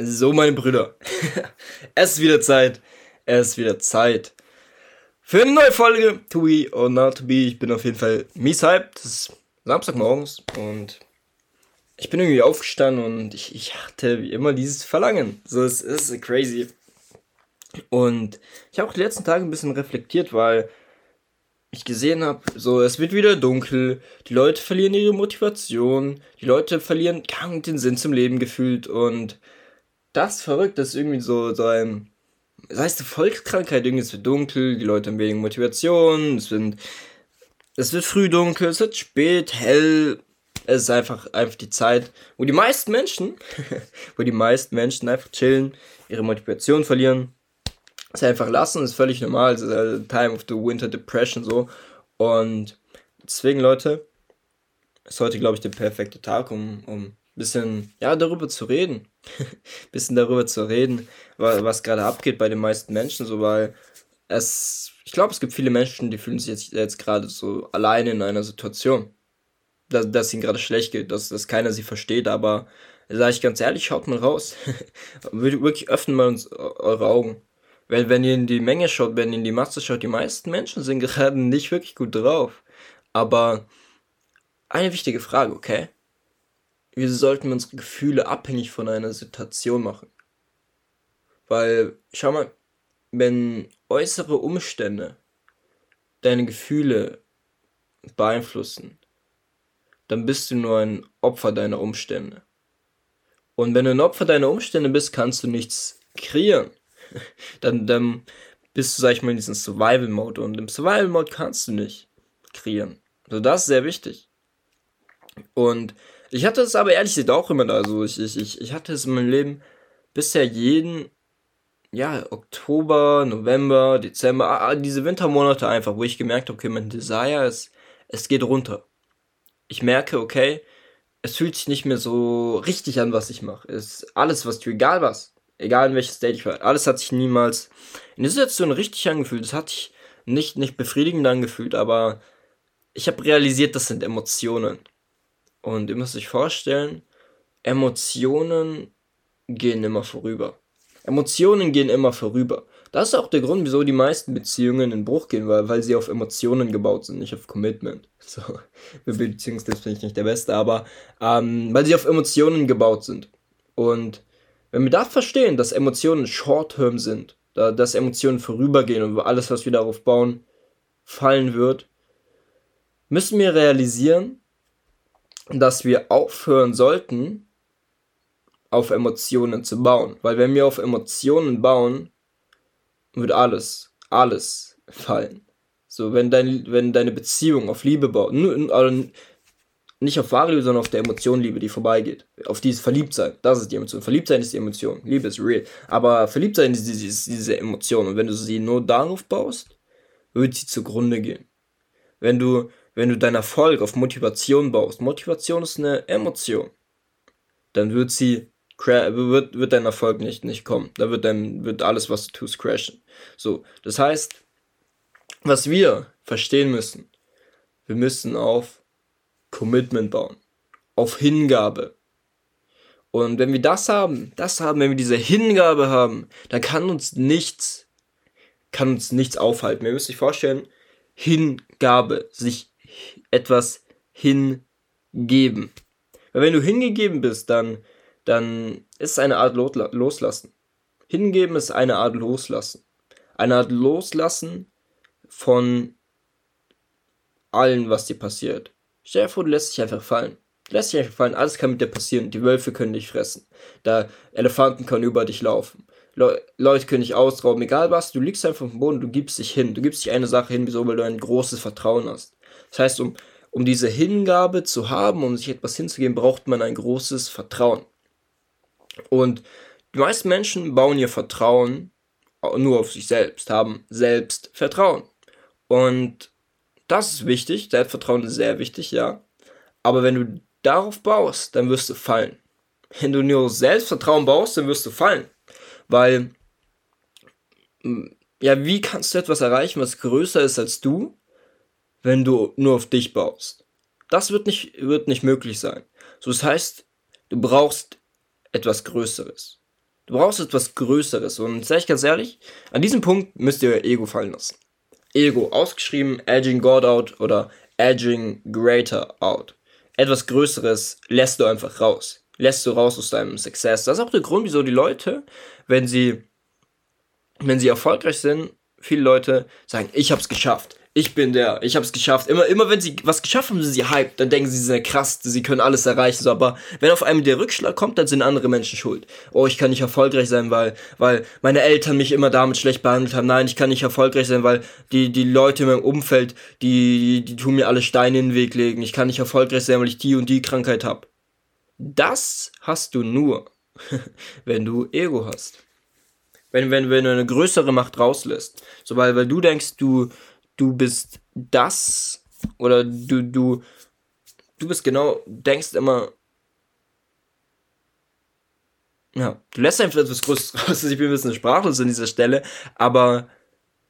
So, meine Brüder. es ist wieder Zeit. Es ist wieder Zeit. Für eine neue Folge. To be or not to be. Ich bin auf jeden Fall mies hyped. Es ist Samstagmorgens und ich bin irgendwie aufgestanden und ich, ich hatte wie immer dieses Verlangen. So, es ist crazy. Und ich habe auch die letzten Tage ein bisschen reflektiert, weil ich gesehen habe, so es wird wieder dunkel, die Leute verlieren ihre Motivation, die Leute verlieren den Sinn zum Leben gefühlt und das verrückt, dass irgendwie so, so ein, das heißt eine Volkskrankheit, irgendwie es wird dunkel, die Leute haben weniger Motivation, es wird, es wird früh dunkel, es wird spät, hell, es ist einfach, einfach die Zeit, wo die meisten Menschen, wo die meisten Menschen einfach chillen, ihre Motivation verlieren, es einfach lassen, ist völlig normal, es ist halt Time of the Winter Depression so und deswegen Leute, ist heute glaube ich der perfekte Tag, um, um bisschen, ja, darüber zu reden. bisschen darüber zu reden, was gerade abgeht bei den meisten Menschen, so, weil es, ich glaube, es gibt viele Menschen, die fühlen sich jetzt, jetzt gerade so alleine in einer Situation. Dass, dass ihnen gerade schlecht geht, dass, dass keiner sie versteht, aber sage ich ganz ehrlich, schaut mal raus. Wirklich öffnen mal uns eure Augen. Weil wenn ihr in die Menge schaut, wenn ihr in die Masse schaut, die meisten Menschen sind gerade nicht wirklich gut drauf. Aber eine wichtige Frage, okay? Wir sollten unsere Gefühle abhängig von einer Situation machen. Weil, schau mal, wenn äußere Umstände deine Gefühle beeinflussen, dann bist du nur ein Opfer deiner Umstände. Und wenn du ein Opfer deiner Umstände bist, kannst du nichts kreieren. dann, dann bist du, sag ich mal, in diesem Survival-Mode. Und im Survival-Mode kannst du nicht kreieren. Also das ist sehr wichtig. Und ich hatte es aber ehrlich gesagt auch immer da. Also ich, ich, ich, ich hatte es in meinem Leben bisher jeden, ja, Oktober, November, Dezember, ah, diese Wintermonate einfach, wo ich gemerkt habe, okay, mein Desire ist, es geht runter. Ich merke, okay, es fühlt sich nicht mehr so richtig an, was ich mache. Es alles, was du, egal was, egal in welches State ich war, alles hat sich niemals in der Situation richtig angefühlt. Es hat sich nicht, nicht befriedigend angefühlt, aber ich habe realisiert, das sind Emotionen. Und ihr müsst euch vorstellen, Emotionen gehen immer vorüber. Emotionen gehen immer vorüber. Das ist auch der Grund, wieso die meisten Beziehungen in Bruch gehen, weil, weil sie auf Emotionen gebaut sind, nicht auf Commitment. So, Beziehungstipps bin ich nicht der Beste, aber ähm, weil sie auf Emotionen gebaut sind. Und wenn wir da verstehen, dass Emotionen short-term sind, da, dass Emotionen vorübergehen und alles, was wir darauf bauen, fallen wird, müssen wir realisieren, dass wir aufhören sollten, auf Emotionen zu bauen. Weil wenn wir auf Emotionen bauen, wird alles, alles fallen. So, wenn, dein, wenn deine Beziehung auf Liebe baut, also nicht auf wahre Liebe, sondern auf der Emotion Liebe, die vorbeigeht. Auf dieses Verliebtsein, das ist die Emotion. Verliebtsein ist die Emotion, Liebe ist real. Aber Verliebtsein ist diese, diese Emotion. Und wenn du sie nur darauf baust, wird sie zugrunde gehen. Wenn du wenn du deinen Erfolg auf Motivation baust, Motivation ist eine Emotion, dann wird sie wird, wird dein Erfolg nicht, nicht kommen. Da wird dein, wird alles, was du tust, crashen. So, das heißt, was wir verstehen müssen, wir müssen auf Commitment bauen, auf Hingabe. Und wenn wir das haben, das haben, wenn wir diese Hingabe haben, dann kann uns nichts, kann uns nichts aufhalten. Wir müssen sich vorstellen, Hingabe, sich etwas hingeben. Weil wenn du hingegeben bist, dann, dann ist es eine Art Loslassen. Hingeben ist eine Art Loslassen. Eine Art Loslassen von allen, was dir passiert. Stell dir vor, du lässt dich einfach fallen. Du lässt dich einfach fallen, alles kann mit dir passieren. Die Wölfe können dich fressen. Da Elefanten können über dich laufen. Le Leute können dich ausrauben, egal was, du liegst einfach auf dem Boden, du gibst dich hin. Du gibst dich eine Sache hin, wieso? Weil du ein großes Vertrauen hast. Das heißt, um, um diese Hingabe zu haben, um sich etwas hinzugeben, braucht man ein großes Vertrauen. Und die meisten Menschen bauen ihr Vertrauen nur auf sich selbst, haben Selbstvertrauen. Und das ist wichtig, Selbstvertrauen ist sehr wichtig, ja. Aber wenn du darauf baust, dann wirst du fallen. Wenn du nur Selbstvertrauen baust, dann wirst du fallen. Weil, ja, wie kannst du etwas erreichen, was größer ist als du, wenn du nur auf dich baust. Das wird nicht, wird nicht möglich sein. So, das heißt, du brauchst etwas Größeres. Du brauchst etwas Größeres. Und sag ich ganz ehrlich, an diesem Punkt müsst ihr euer Ego fallen lassen. Ego ausgeschrieben, edging God out oder edging greater out. Etwas Größeres lässt du einfach raus. Lässt du raus aus deinem Success. Das ist auch der Grund, wieso die Leute, wenn sie, wenn sie erfolgreich sind, viele Leute sagen, ich hab's geschafft ich bin der, ich habe es geschafft. Immer, immer wenn sie was geschafft haben, sind sie hyped, dann denken sie, sie sind krass, sie können alles erreichen. So, aber wenn auf einmal der Rückschlag kommt, dann sind andere Menschen schuld. Oh, ich kann nicht erfolgreich sein, weil, weil meine Eltern mich immer damit schlecht behandelt haben. Nein, ich kann nicht erfolgreich sein, weil die, die Leute in meinem Umfeld, die, die tun mir alle Steine in den Weg legen. Ich kann nicht erfolgreich sein, weil ich die und die Krankheit habe. Das hast du nur, wenn du Ego hast. Wenn, wenn, wenn du eine größere Macht rauslässt. So, weil, weil du denkst, du, du bist das oder du, du, du bist genau, denkst immer, ja, du lässt einfach etwas Größeres raus, ich bin ein bisschen sprachlos an dieser Stelle, aber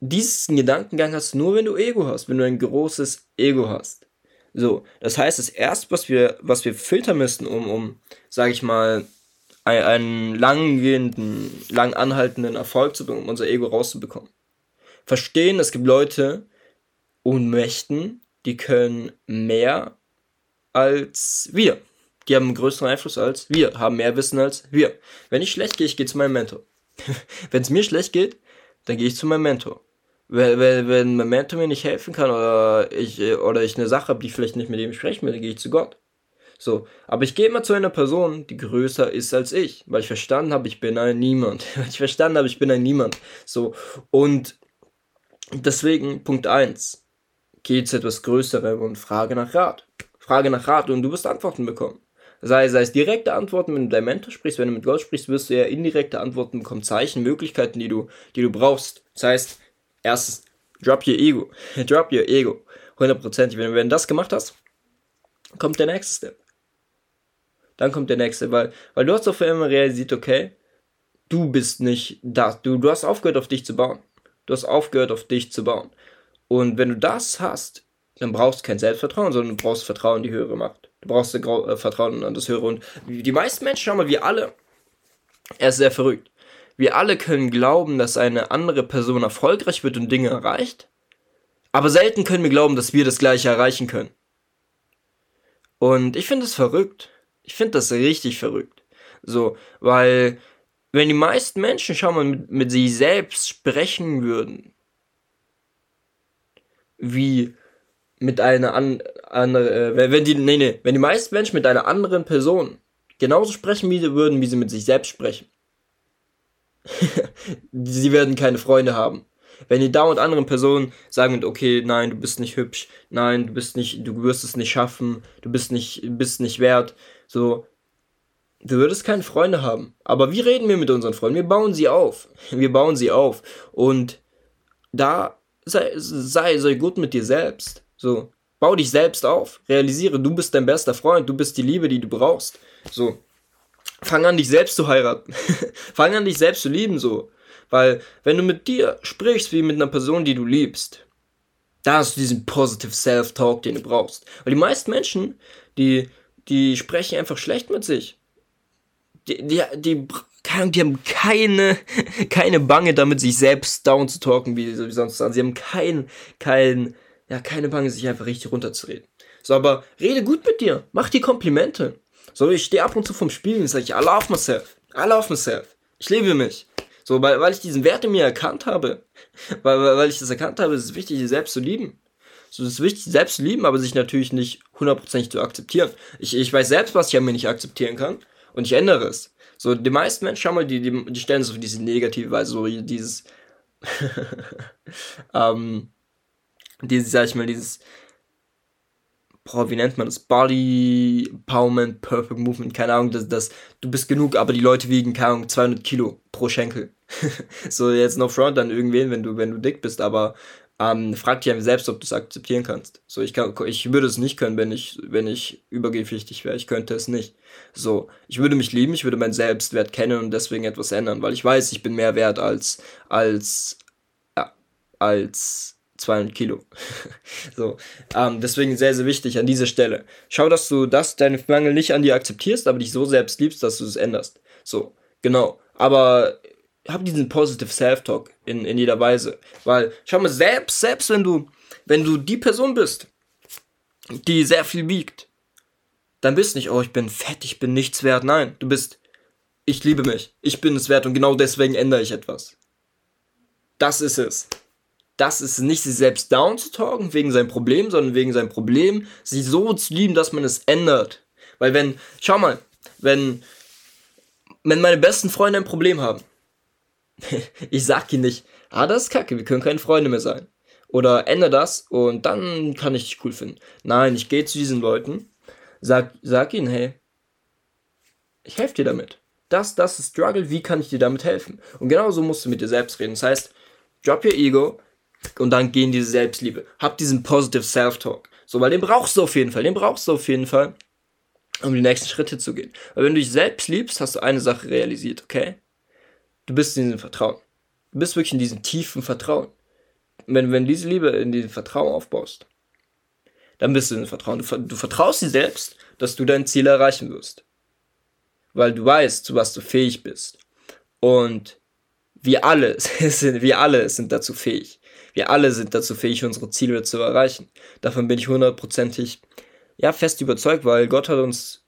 diesen Gedankengang hast du nur, wenn du Ego hast, wenn du ein großes Ego hast. So, das heißt, das erste, was wir, was wir filtern müssen, um, um, sag ich mal, einen, einen langgehenden, lang anhaltenden Erfolg zu bekommen, um unser Ego rauszubekommen. Verstehen, es gibt Leute, und Mächten, die können mehr als wir. Die haben einen größeren Einfluss als wir, haben mehr Wissen als wir. Wenn ich schlecht gehe, ich gehe zu meinem Mentor. wenn es mir schlecht geht, dann gehe ich zu meinem Mentor. Wenn, wenn, wenn mein Mentor mir nicht helfen kann oder ich, oder ich eine Sache habe, die ich vielleicht nicht mit ihm sprechen will, dann gehe ich zu Gott. So, aber ich gehe immer zu einer Person, die größer ist als ich, weil ich verstanden habe, ich bin ein Niemand. Weil ich verstanden habe, ich bin ein Niemand. So, und deswegen Punkt 1 geh zu etwas Größerem und frage nach Rat. Frage nach Rat und du wirst Antworten bekommen. Sei, sei es direkte Antworten, wenn du deinem Mentor sprichst, wenn du mit Gott sprichst, wirst du ja indirekte Antworten bekommen, Zeichen, Möglichkeiten, die du, die du brauchst. Das heißt, erstens, drop your ego. drop your ego. Hundertprozentig. Wenn, wenn du das gemacht hast, kommt der nächste Step. Dann kommt der nächste, weil, weil du hast auf einmal realisiert, okay, du bist nicht das. Du, du hast aufgehört, auf dich zu bauen. Du hast aufgehört, auf dich zu bauen. Und wenn du das hast, dann brauchst du kein Selbstvertrauen, sondern du brauchst Vertrauen in die höhere Macht. Du brauchst äh, Vertrauen an das höhere. Und die meisten Menschen, schau mal, wir alle, er ist sehr verrückt. Wir alle können glauben, dass eine andere Person erfolgreich wird und Dinge erreicht, aber selten können wir glauben, dass wir das gleiche erreichen können. Und ich finde es verrückt. Ich finde das richtig verrückt. So, weil wenn die meisten Menschen, schau mal, mit, mit sich selbst sprechen würden, wie mit einer an, andere, äh, wenn die, nee, nee, wenn die meisten Menschen mit einer anderen Person genauso sprechen wie sie würden, wie sie mit sich selbst sprechen. sie werden keine Freunde haben. Wenn die dauernd anderen Personen sagen, okay, nein, du bist nicht hübsch, nein, du bist nicht, du wirst es nicht schaffen, du bist nicht, bist nicht wert, so, du würdest keine Freunde haben. Aber wie reden wir mit unseren Freunden? Wir bauen sie auf. Wir bauen sie auf. Und da sei, sei, sei gut mit dir selbst. So, bau dich selbst auf. Realisiere, du bist dein bester Freund, du bist die Liebe, die du brauchst. So, fang an, dich selbst zu heiraten. fang an, dich selbst zu lieben, so. Weil, wenn du mit dir sprichst wie mit einer Person, die du liebst, da hast du diesen positive Self-Talk, den du brauchst. Weil die meisten Menschen, die, die sprechen einfach schlecht mit sich. Die, die, die die haben keine, keine Bange damit, sich selbst down zu talken, wie, wie sonst an. Sie haben kein, kein, ja, keine Bange, sich einfach richtig runterzureden. So, aber rede gut mit dir. Mach dir Komplimente. So, ich stehe ab und zu vom Spiel und sage I love myself. I love myself. Ich liebe mich. So, weil, weil ich diesen Wert in mir erkannt habe. Weil, weil ich das erkannt habe, ist es wichtig, sich selbst zu lieben. So, es ist wichtig, selbst zu lieben, aber sich natürlich nicht hundertprozentig zu akzeptieren. Ich, ich weiß selbst, was ich an mir nicht akzeptieren kann. Und ich ändere es. So, die meisten Menschen, schau mal, die, die, die stellen so diese negative Weise, so dieses, ähm, dieses, sag ich mal, dieses, boah, wie nennt man das? Body Empowerment, Perfect Movement, keine Ahnung, das, das, du bist genug, aber die Leute wiegen, keine Ahnung, 200 Kilo pro Schenkel. so, jetzt no front an irgendwen, wenn du, wenn du dick bist, aber ähm, frag dich selbst, ob du es akzeptieren kannst. So, ich kann, ich würde es nicht können, wenn ich, wenn ich übergewichtig wäre. Ich könnte es nicht. So, ich würde mich lieben, ich würde meinen Selbstwert kennen und deswegen etwas ändern, weil ich weiß, ich bin mehr wert als, als, ja, als 200 Kilo. so, ähm, deswegen sehr, sehr wichtig an dieser Stelle. Schau, dass du das, deine Mangel nicht an dir akzeptierst, aber dich so selbst liebst, dass du es änderst. So, genau. Aber hab diesen positive Self-Talk in, in jeder Weise. Weil, schau mal, selbst, selbst wenn du, wenn du die Person bist, die sehr viel wiegt, dann bist du nicht, oh, ich bin fett, ich bin nichts wert. Nein, du bist, ich liebe mich, ich bin es wert und genau deswegen ändere ich etwas. Das ist es. Das ist nicht sich selbst down zu talken wegen seinem Problem, sondern wegen seinem Problem, sich so zu lieben, dass man es ändert. Weil wenn, schau mal, wenn, wenn meine besten Freunde ein Problem haben, ich sag ihnen nicht, ah, das ist kacke, wir können keine Freunde mehr sein. Oder ändere das und dann kann ich dich cool finden. Nein, ich gehe zu diesen Leuten, sag, sag ihnen, hey, ich helfe dir damit. Das, das ist Struggle, wie kann ich dir damit helfen? Und genauso musst du mit dir selbst reden. Das heißt, drop your ego und dann gehen diese Selbstliebe. Hab diesen positive Self-Talk. So, weil den brauchst du auf jeden Fall. Den brauchst du auf jeden Fall, um die nächsten Schritte zu gehen. Weil wenn du dich selbst liebst, hast du eine Sache realisiert, okay? Du bist in diesem Vertrauen. Du bist wirklich in diesem tiefen Vertrauen. Wenn, wenn diese Liebe in diesem Vertrauen aufbaust, dann bist du in diesem Vertrauen. Du, du vertraust dir selbst, dass du dein Ziel erreichen wirst. Weil du weißt, zu was du fähig bist. Und wir alle sind, wir alle sind dazu fähig. Wir alle sind dazu fähig, unsere Ziele zu erreichen. Davon bin ich hundertprozentig, ja, fest überzeugt, weil Gott hat uns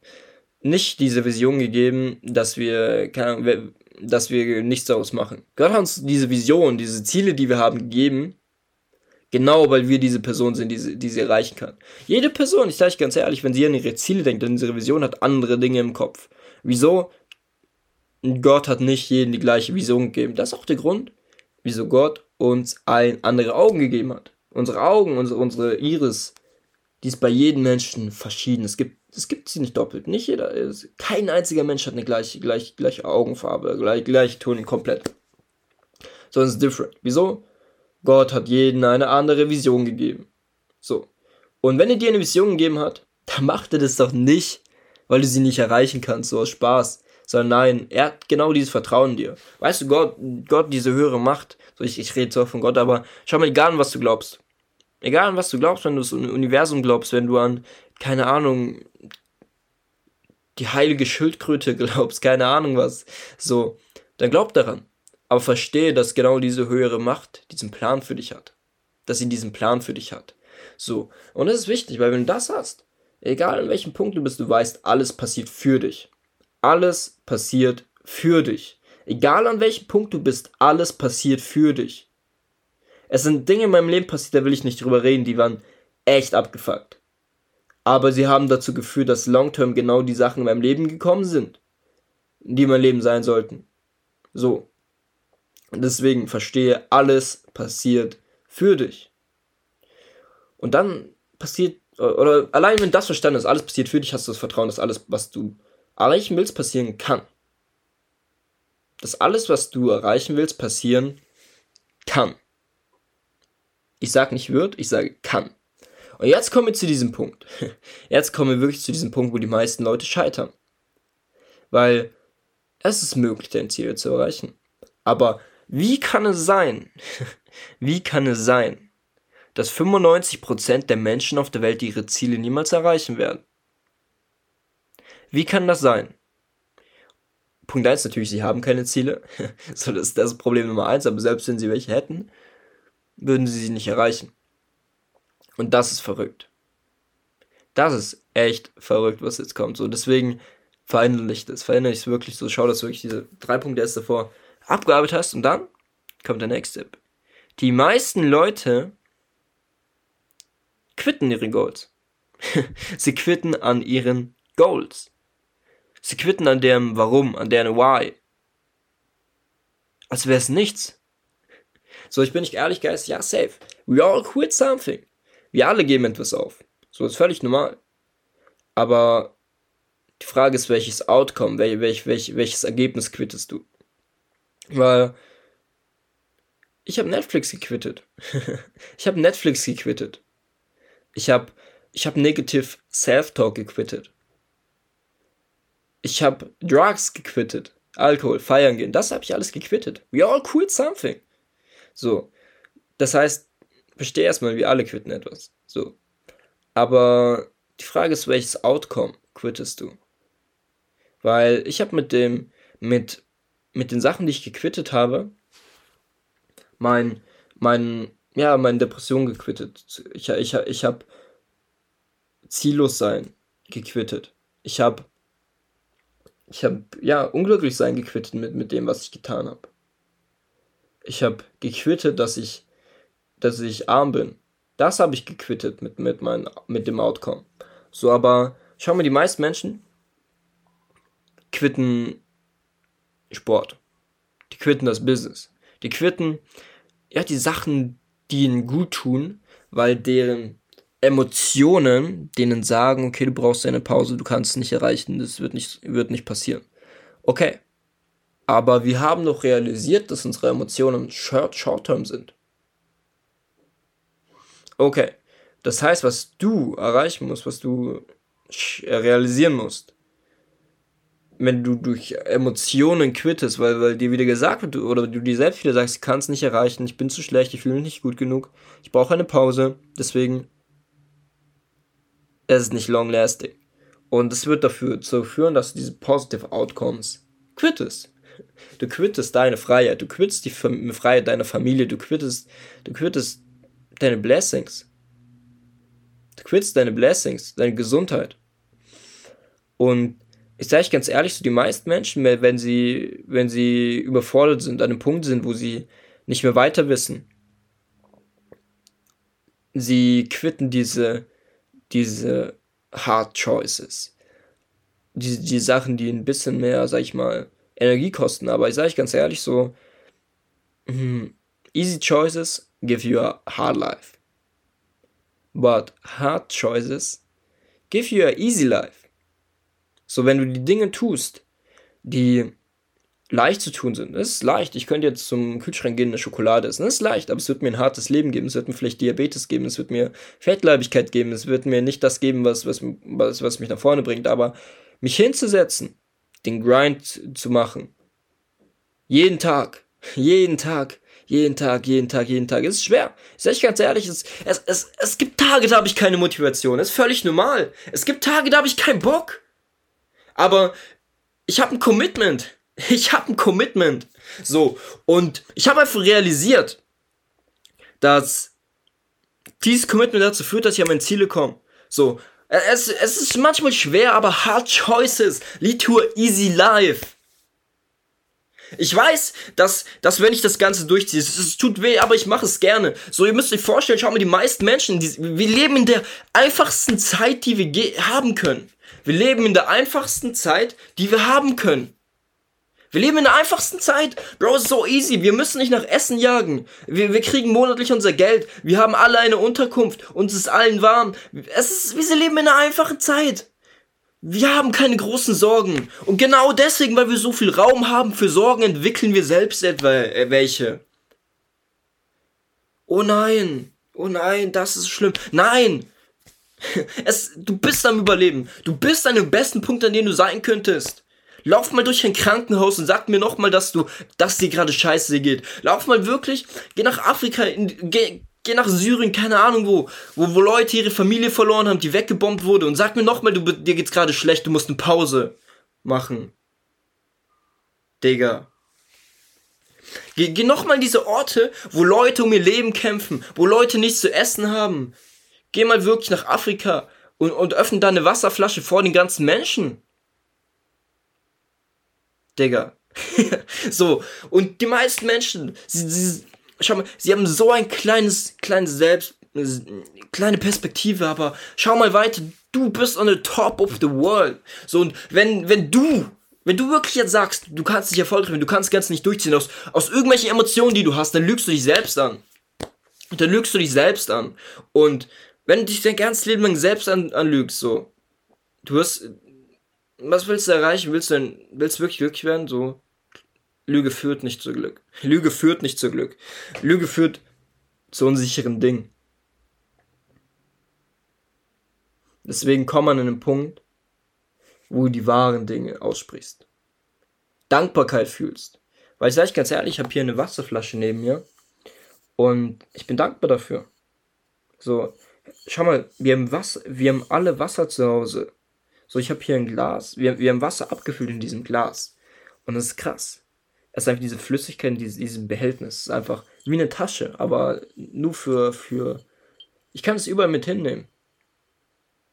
nicht diese Vision gegeben, dass wir, keine, dass wir nichts daraus machen. Gott hat uns diese Vision, diese Ziele, die wir haben, gegeben, genau weil wir diese Person sind, die sie, die sie erreichen kann. Jede Person, ich sage euch ganz ehrlich, wenn sie an ihre Ziele denkt, an ihre Vision hat andere Dinge im Kopf. Wieso? Gott hat nicht jedem die gleiche Vision gegeben. Das ist auch der Grund, wieso Gott uns ein andere Augen gegeben hat. Unsere Augen, unsere, unsere Iris, die ist bei jedem Menschen verschieden. Es gibt, es gibt sie nicht doppelt. Nicht jeder, kein einziger Mensch hat eine gleiche, gleiche, gleiche Augenfarbe, gleich, gleiche Ton komplett. Sondern es ist different. Wieso? Gott hat jedem eine andere Vision gegeben. So. Und wenn er dir eine Vision gegeben hat, dann macht er das doch nicht, weil du sie nicht erreichen kannst, so aus Spaß. Sondern nein, er hat genau dieses Vertrauen in dir. Weißt du, Gott, Gott, diese höhere Macht, so ich, ich rede zwar von Gott, aber schau mal, egal an was du glaubst. Egal an was du glaubst, wenn du das Universum glaubst, wenn du an, keine Ahnung, die heilige Schildkröte glaubst, keine Ahnung was, so, dann glaub daran. Aber verstehe, dass genau diese höhere Macht diesen Plan für dich hat. Dass sie diesen Plan für dich hat. So. Und das ist wichtig, weil wenn du das hast, egal in welchem Punkt du bist, du weißt, alles passiert für dich. Alles passiert für dich. Egal an welchem Punkt du bist, alles passiert für dich. Es sind Dinge in meinem Leben passiert, da will ich nicht drüber reden, die waren echt abgefuckt. Aber sie haben dazu geführt, dass long-term genau die Sachen in meinem Leben gekommen sind, die in meinem Leben sein sollten. So. Und deswegen verstehe, alles passiert für dich. Und dann passiert, oder allein wenn das verstanden ist, alles passiert für dich, hast du das Vertrauen, dass alles, was du erreichen willst, passieren kann. Dass alles, was du erreichen willst, passieren kann. Ich sage nicht wird, ich sage kann. Und jetzt kommen wir zu diesem Punkt. Jetzt kommen wir wirklich zu diesem Punkt, wo die meisten Leute scheitern. Weil es ist möglich, dein Ziel zu erreichen. Aber wie kann es sein, wie kann es sein, dass 95% der Menschen auf der Welt ihre Ziele niemals erreichen werden? Wie kann das sein? Punkt 1 natürlich, sie haben keine Ziele. so, das ist das Problem Nummer 1, aber selbst wenn sie welche hätten, würden sie sie nicht erreichen. Und das ist verrückt. Das ist echt verrückt, was jetzt kommt. So, deswegen verinnerlich das, verinnerlich es wirklich so, schau, dass du wirklich diese drei Punkte erst davor abgearbeitet hast und dann kommt der nächste Tipp. Die meisten Leute quitten ihre Goals. Sie quitten an ihren Goals. Sie quitten an deren Warum, an deren Why. Als wäre es nichts. So, ich bin nicht ehrlich, Guys, ja, safe. We all quit something. Wir alle geben etwas auf. So, ist völlig normal. Aber die Frage ist, welches Outcome, welch, welch, welch, welches Ergebnis quittest du? Weil ich habe Netflix gequittet. ich habe Netflix gequittet. Ich habe ich habe Negative Self-Talk gequittet. Ich habe Drugs gequittet. Alkohol, feiern gehen. Das habe ich alles gequittet. We all quit something. So. Das heißt, verstehe erstmal, wir alle quitten etwas. So. Aber die Frage ist, welches Outcome quittest du? Weil ich habe mit dem, mit mit den Sachen, die ich gequittet habe, mein, mein, ja, meine Depression gequittet. Ich, ich, ich habe ziellos sein gequittet. Ich habe, ich habe, ja, unglücklich sein gequittet mit, mit dem, was ich getan habe. Ich habe gequittet, dass ich, dass ich arm bin. Das habe ich gequittet mit, mit, mein, mit dem Outcome. So, aber schau mal, die meisten Menschen quitten Sport. Die quitten das Business. Die quitten, ja, die Sachen, die ihnen gut tun, weil deren Emotionen denen sagen, okay, du brauchst eine Pause, du kannst es nicht erreichen, das wird nicht, wird nicht passieren. Okay. Aber wir haben doch realisiert, dass unsere Emotionen short-term sind. Okay. Das heißt, was du erreichen musst, was du realisieren musst, wenn du durch Emotionen quittest, weil, weil dir wieder gesagt wird, oder du dir selbst wieder sagst, ich kann es nicht erreichen, ich bin zu schlecht, ich fühle mich nicht gut genug, ich brauche eine Pause, deswegen es ist nicht long lasting. Und es wird dafür zu führen, dass du diese positive Outcomes quittest. Du quittest deine Freiheit, du quittest die Freiheit deiner Familie, du quittest, du quittest deine Blessings. Du quittest deine Blessings, deine Gesundheit. Und ich sage euch ganz ehrlich, so die meisten Menschen, wenn sie, wenn sie überfordert sind, an einem Punkt sind, wo sie nicht mehr weiter wissen, sie quitten diese, diese Hard Choices. Die, die Sachen, die ein bisschen mehr, sag ich mal, Energie kosten. Aber ich sage euch ganz ehrlich, so, hm, easy choices give you a hard life. But hard choices give you a easy life. So, wenn du die Dinge tust, die leicht zu tun sind, das ist leicht. Ich könnte jetzt zum Kühlschrank gehen, eine Schokolade essen. Das ist leicht, aber es wird mir ein hartes Leben geben. Es wird mir vielleicht Diabetes geben. Es wird mir Fettleibigkeit geben. Es wird mir nicht das geben, was, was, was, was mich nach vorne bringt. Aber mich hinzusetzen, den Grind zu machen, jeden Tag, jeden Tag, jeden Tag, jeden Tag, jeden Tag. Es ist schwer. Ich sage ganz ehrlich, es, es, es, es gibt Tage, da habe ich keine Motivation. Das ist völlig normal. Es gibt Tage, da habe ich keinen Bock. Aber ich habe ein Commitment. Ich habe ein Commitment. So, und ich habe einfach realisiert, dass dieses Commitment dazu führt, dass ich an meine Ziele komme. So, es, es ist manchmal schwer, aber hard choices lead to a easy life. Ich weiß, dass, dass wenn ich das Ganze durchziehe, es, es tut weh, aber ich mache es gerne. So, ihr müsst euch vorstellen, schau mal, die meisten Menschen, die, wir leben in der einfachsten Zeit, die wir haben können. Wir leben in der einfachsten Zeit, die wir haben können. Wir leben in der einfachsten Zeit. Bro, ist so easy. Wir müssen nicht nach Essen jagen. Wir, wir kriegen monatlich unser Geld. Wir haben alle eine Unterkunft. Uns ist allen warm. Es ist, wir leben in einer einfachen Zeit. Wir haben keine großen Sorgen. Und genau deswegen, weil wir so viel Raum haben für Sorgen, entwickeln wir selbst etwa äh, welche. Oh nein. Oh nein, das ist schlimm. Nein. Es, du bist am Überleben. Du bist an dem besten Punkt, an dem du sein könntest. Lauf mal durch ein Krankenhaus und sag mir nochmal, dass du, dass dir gerade scheiße geht. Lauf mal wirklich, geh nach Afrika, in, geh, geh nach Syrien, keine Ahnung wo, wo, wo Leute ihre Familie verloren haben, die weggebombt wurde und sag mir nochmal, du, dir geht's gerade schlecht, du musst eine Pause machen. Digga. Geh, geh nochmal in diese Orte, wo Leute um ihr Leben kämpfen, wo Leute nichts zu essen haben. Geh mal wirklich nach Afrika und, und öffne da eine Wasserflasche vor den ganzen Menschen. Digga. so, und die meisten Menschen, sie, sie, schau mal, sie haben so ein kleines, kleines Selbst, kleine Perspektive, aber schau mal weiter, du bist on the top of the world. So, und wenn, wenn du, wenn du wirklich jetzt sagst, du kannst nicht erfolgreich werden, du kannst ganz nicht durchziehen, aus, aus irgendwelchen Emotionen, die du hast, dann lügst du dich selbst an. Dann lügst du dich selbst an. Und wenn du dich dein ganzes Leben lang selbst an, anlügst, so, du wirst, was willst du erreichen? Willst du denn, willst wirklich glücklich werden? So, Lüge führt nicht zu Glück. Lüge führt nicht zu Glück. Lüge führt zu unsicheren Dingen. Deswegen komm an einen Punkt, wo du die wahren Dinge aussprichst. Dankbarkeit fühlst. Weil ich sage ganz ehrlich, ich habe hier eine Wasserflasche neben mir und ich bin dankbar dafür. So, schau mal, wir haben Wasser, wir haben alle Wasser zu Hause. So, ich habe hier ein Glas. Wir, wir haben Wasser abgefüllt in diesem Glas. Und das ist krass. Es ist einfach diese Flüssigkeit in diesem, diesem Behältnis. Es ist einfach wie eine Tasche, aber nur für, für. Ich kann es überall mit hinnehmen.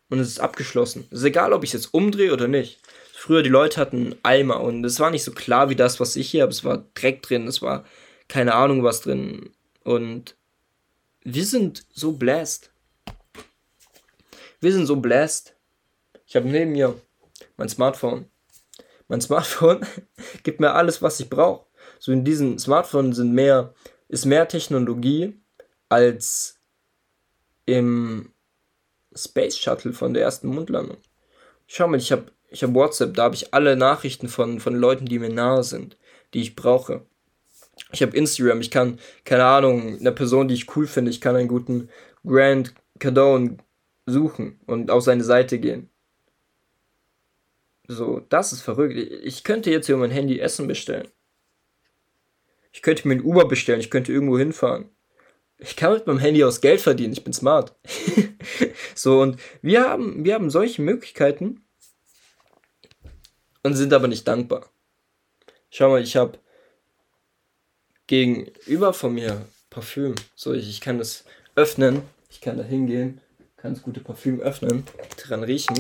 Und es ist abgeschlossen. Es ist egal, ob ich es jetzt umdrehe oder nicht. Früher die Leute hatten Eimer und es war nicht so klar wie das, was ich hier habe. Es war Dreck drin, es war keine Ahnung was drin. Und wir sind so blessed. Wir sind so blessed. Ich habe neben mir mein Smartphone. Mein Smartphone gibt mir alles, was ich brauche. So in diesem Smartphone sind mehr, ist mehr Technologie als im Space Shuttle von der ersten Mondlandung. Schau mal, ich habe ich hab WhatsApp, da habe ich alle Nachrichten von, von Leuten, die mir nahe sind, die ich brauche. Ich habe Instagram, ich kann, keine Ahnung, eine Person, die ich cool finde, ich kann einen guten Grant Cardone suchen und auf seine Seite gehen. So, das ist verrückt. Ich könnte jetzt über mein Handy Essen bestellen. Ich könnte mir ein Uber bestellen, ich könnte irgendwo hinfahren. Ich kann mit meinem Handy aus Geld verdienen, ich bin smart. so, und wir haben, wir haben solche Möglichkeiten und sind aber nicht dankbar. Schau mal, ich habe gegenüber von mir Parfüm. So, ich, ich kann das öffnen. Ich kann da hingehen, kann das gute Parfüm öffnen, dran riechen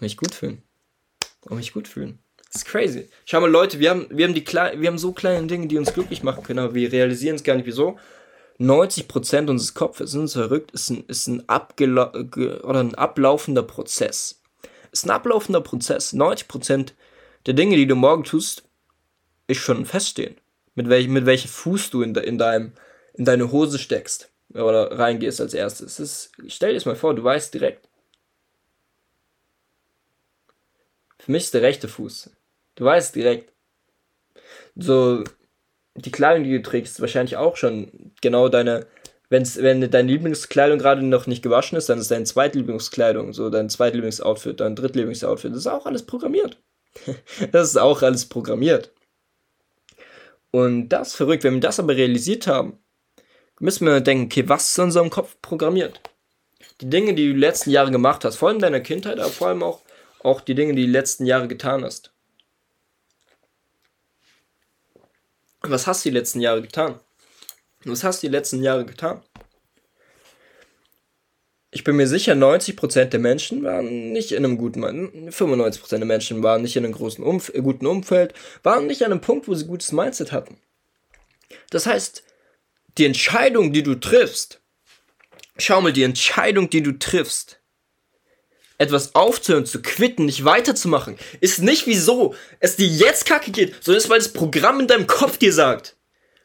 mich gut fühlen. Und mich gut fühlen. Das ist crazy. Schau mal, Leute, wir haben, wir haben, die Kle wir haben so kleine Dinge, die uns glücklich machen können, aber wir realisieren es gar nicht. Wieso? 90% unseres Kopfes sind verrückt, ist ein, ist ein, oder ein ablaufender Prozess. Ist ein ablaufender Prozess. 90% der Dinge, die du morgen tust, ist schon feststehen. Mit, welch, mit welchem Fuß du in, de, in, deinem, in deine Hose steckst oder reingehst als erstes. Ist, stell dir das mal vor, du weißt direkt, Für mich ist der rechte Fuß. Du weißt direkt. So, die Kleidung, die du trägst, wahrscheinlich auch schon genau deine. Wenn's, wenn deine Lieblingskleidung gerade noch nicht gewaschen ist, dann ist deine Zweitlieblingskleidung, so dein Zweitlieblingsoutfit, dein Drittlieblingsoutfit. Das ist auch alles programmiert. das ist auch alles programmiert. Und das ist verrückt. Wenn wir das aber realisiert haben, müssen wir denken, okay, was ist in unserem Kopf programmiert? Die Dinge, die du die letzten Jahre gemacht hast, vor allem in deiner Kindheit, aber vor allem auch auch die Dinge, die die letzten Jahre getan hast. Was hast du die letzten Jahre getan? Was hast du die letzten Jahre getan? Ich bin mir sicher, 90% der Menschen waren nicht in einem guten, 95% der Menschen waren nicht in einem großen Umf äh, guten Umfeld, waren nicht an einem Punkt, wo sie gutes Mindset hatten. Das heißt, die Entscheidung, die du triffst, schau mal, die Entscheidung, die du triffst, etwas aufzuhören, zu quitten, nicht weiterzumachen, ist nicht wieso es dir jetzt kacke geht, sondern ist, weil das Programm in deinem Kopf dir sagt,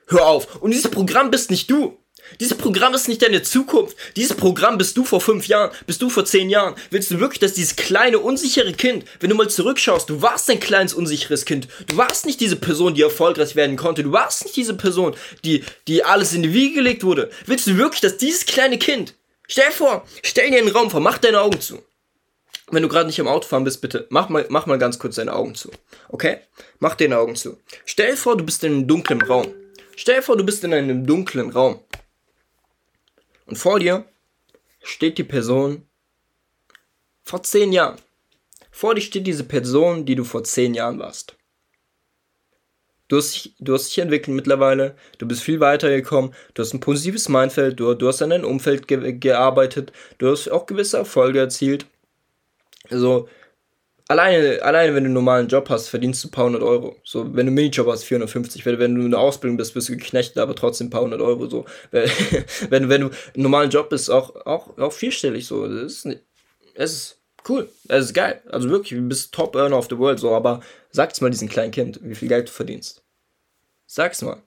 hör auf. Und dieses Programm bist nicht du. Dieses Programm ist nicht deine Zukunft. Dieses Programm bist du vor fünf Jahren, bist du vor zehn Jahren. Willst du wirklich, dass dieses kleine, unsichere Kind, wenn du mal zurückschaust, du warst ein kleines, unsicheres Kind. Du warst nicht diese Person, die erfolgreich werden konnte. Du warst nicht diese Person, die, die alles in die Wiege gelegt wurde. Willst du wirklich, dass dieses kleine Kind, stell vor, stell dir einen Raum vor, mach deine Augen zu wenn du gerade nicht im Auto fahren bist, bitte mach mal, mach mal ganz kurz deine Augen zu. Okay? Mach deine Augen zu. Stell vor, du bist in einem dunklen Raum. Stell vor, du bist in einem dunklen Raum. Und vor dir steht die Person vor zehn Jahren. Vor dir steht diese Person, die du vor zehn Jahren warst. Du hast, du hast dich entwickelt mittlerweile, du bist viel weitergekommen, du hast ein positives Mindfeld, du, du hast an deinem Umfeld ge gearbeitet, du hast auch gewisse Erfolge erzielt also, alleine, alleine wenn du einen normalen Job hast, verdienst du ein paar hundert Euro. So, wenn du einen Minijob hast, 450. Wenn, wenn du in der Ausbildung bist, bist du geknechtet, aber trotzdem ein paar hundert Euro. So, wenn, wenn du einen normalen Job bist, auch, auch, auch vierstellig. So, das ist, es ist cool. Es ist geil. Also wirklich, du bist Top Earner of the World. So, aber sag's mal diesem kleinen Kind, wie viel Geld du verdienst. Sag's mal.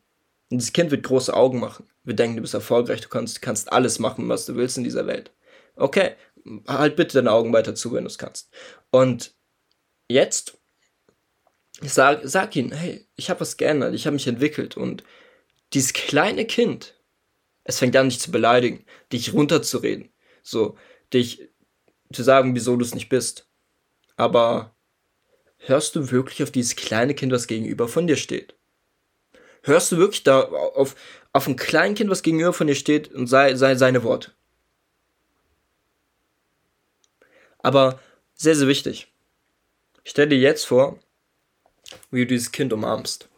Und das Kind wird große Augen machen. Wir denken, du bist erfolgreich, du kannst, kannst alles machen, was du willst in dieser Welt. Okay, halt bitte deine Augen weiter zu, wenn du es kannst. Und jetzt sag, sag ihnen, hey, ich habe was geändert, ich habe mich entwickelt und dieses kleine Kind, es fängt an, dich zu beleidigen, dich runterzureden, so, dich zu sagen, wieso du es nicht bist. Aber hörst du wirklich auf dieses kleine Kind, was gegenüber von dir steht? Hörst du wirklich da auf, auf ein Kleinkind, was gegenüber von dir steht und sei, sei seine Worte? Aber sehr, sehr wichtig. Stell dir jetzt vor, wie du dieses Kind umarmst.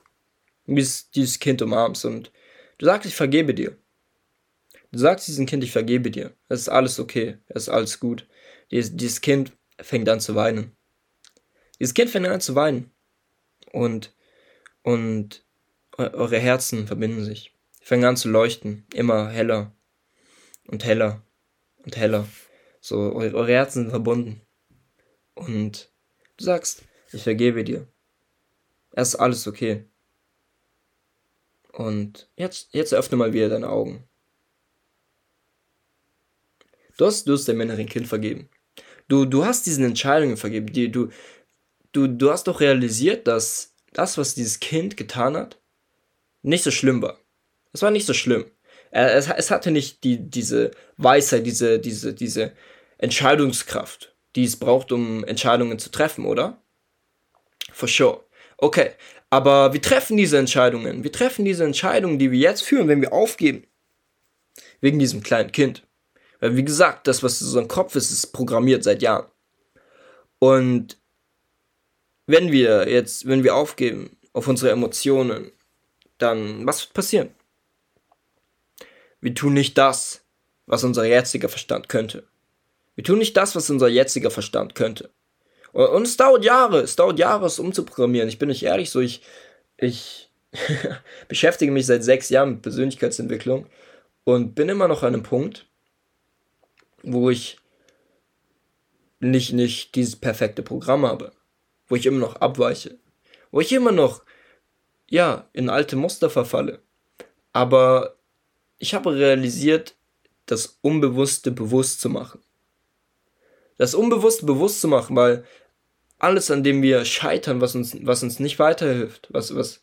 Wie du dieses Kind umarmst und du sagst, ich vergebe dir. Du sagst diesem Kind, ich vergebe dir. Es ist alles okay. Es ist alles gut. Dieses, dieses Kind fängt an zu weinen. Dieses Kind fängt an zu weinen. Und, und eure Herzen verbinden sich. Fangen an zu leuchten. Immer heller. Und heller. Und heller. So, eure Herzen sind verbunden. Und du sagst, ich vergebe dir. Es ist alles okay. Und jetzt, jetzt öffne mal wieder deine Augen. Du hast, du hast dem inneren Kind vergeben. Du, du hast diesen Entscheidungen vergeben. Die, du, du, du hast doch realisiert, dass das, was dieses Kind getan hat, nicht so schlimm war. Es war nicht so schlimm. Es, es hatte nicht die, diese Weisheit, diese, diese, diese Entscheidungskraft, die es braucht, um Entscheidungen zu treffen, oder? For sure. Okay, aber wir treffen diese Entscheidungen. Wir treffen diese Entscheidungen, die wir jetzt führen, wenn wir aufgeben. Wegen diesem kleinen Kind. Weil, wie gesagt, das, was in unserem Kopf ist, ist programmiert seit Jahren. Und wenn wir jetzt, wenn wir aufgeben auf unsere Emotionen, dann was wird passieren? Wir tun nicht das, was unser jetziger Verstand könnte. Wir tun nicht das, was unser jetziger Verstand könnte. Und, und es dauert Jahre, es dauert Jahre, es umzuprogrammieren. Ich bin nicht ehrlich, so ich, ich beschäftige mich seit sechs Jahren mit Persönlichkeitsentwicklung und bin immer noch an einem Punkt, wo ich nicht, nicht dieses perfekte Programm habe, wo ich immer noch abweiche, wo ich immer noch, ja, in alte Muster verfalle. Aber ich habe realisiert, das Unbewusste bewusst zu machen. Das Unbewusste bewusst zu machen, weil alles, an dem wir scheitern, was uns, was uns nicht weiterhilft, was, was,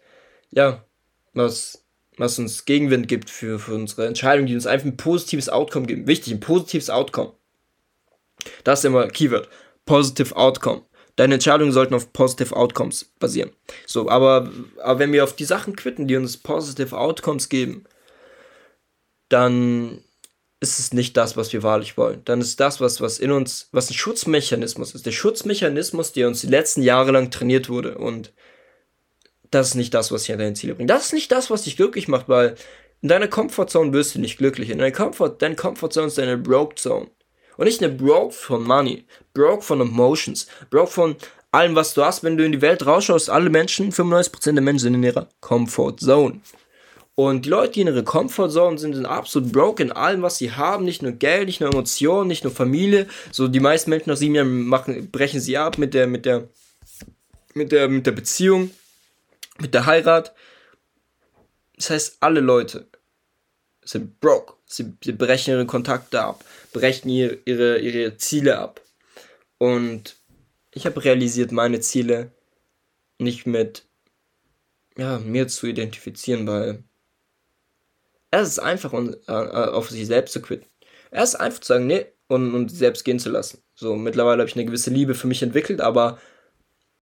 ja, was was uns Gegenwind gibt für, für unsere Entscheidung, die uns einfach ein positives Outcome geben. Wichtig, ein positives Outcome. Das ist immer Keyword. Positive Outcome. Deine Entscheidungen sollten auf Positive Outcomes basieren. So, aber, aber wenn wir auf die Sachen quitten, die uns Positive Outcomes geben, dann ist es nicht das, was wir wahrlich wollen. Dann ist das, was, was in uns, was ein Schutzmechanismus ist. Der Schutzmechanismus, der uns die letzten Jahre lang trainiert wurde. Und das ist nicht das, was dich an deine Ziele bringt. Das ist nicht das, was dich glücklich macht, weil in deiner Comfortzone wirst du nicht glücklich. In deiner Comfort, deine Comfortzone ist deine Broke Zone. Und nicht eine Broke von Money, Broke von Emotions, Broke von allem, was du hast. Wenn du in die Welt rausschaust, alle Menschen, 95% der Menschen sind in ihrer Comfort Zone. Und die Leute, die in ihrer Comfort Zone sind, sind absolut broke in allem, was sie haben. Nicht nur Geld, nicht nur Emotionen, nicht nur Familie. So die meisten Menschen nach sieben Jahren machen, brechen sie ab mit der, mit der, mit der, mit der Beziehung mit der Heirat. Das heißt, alle Leute sind broke. Sie, sie brechen ihre Kontakte ab, brechen ihre, ihre, ihre Ziele ab. Und ich habe realisiert, meine Ziele nicht mit ja, mir zu identifizieren, weil es ist einfach, äh, auf sich selbst zu quitten. Es ist einfach zu sagen, nee, und, und selbst gehen zu lassen. So, mittlerweile habe ich eine gewisse Liebe für mich entwickelt, aber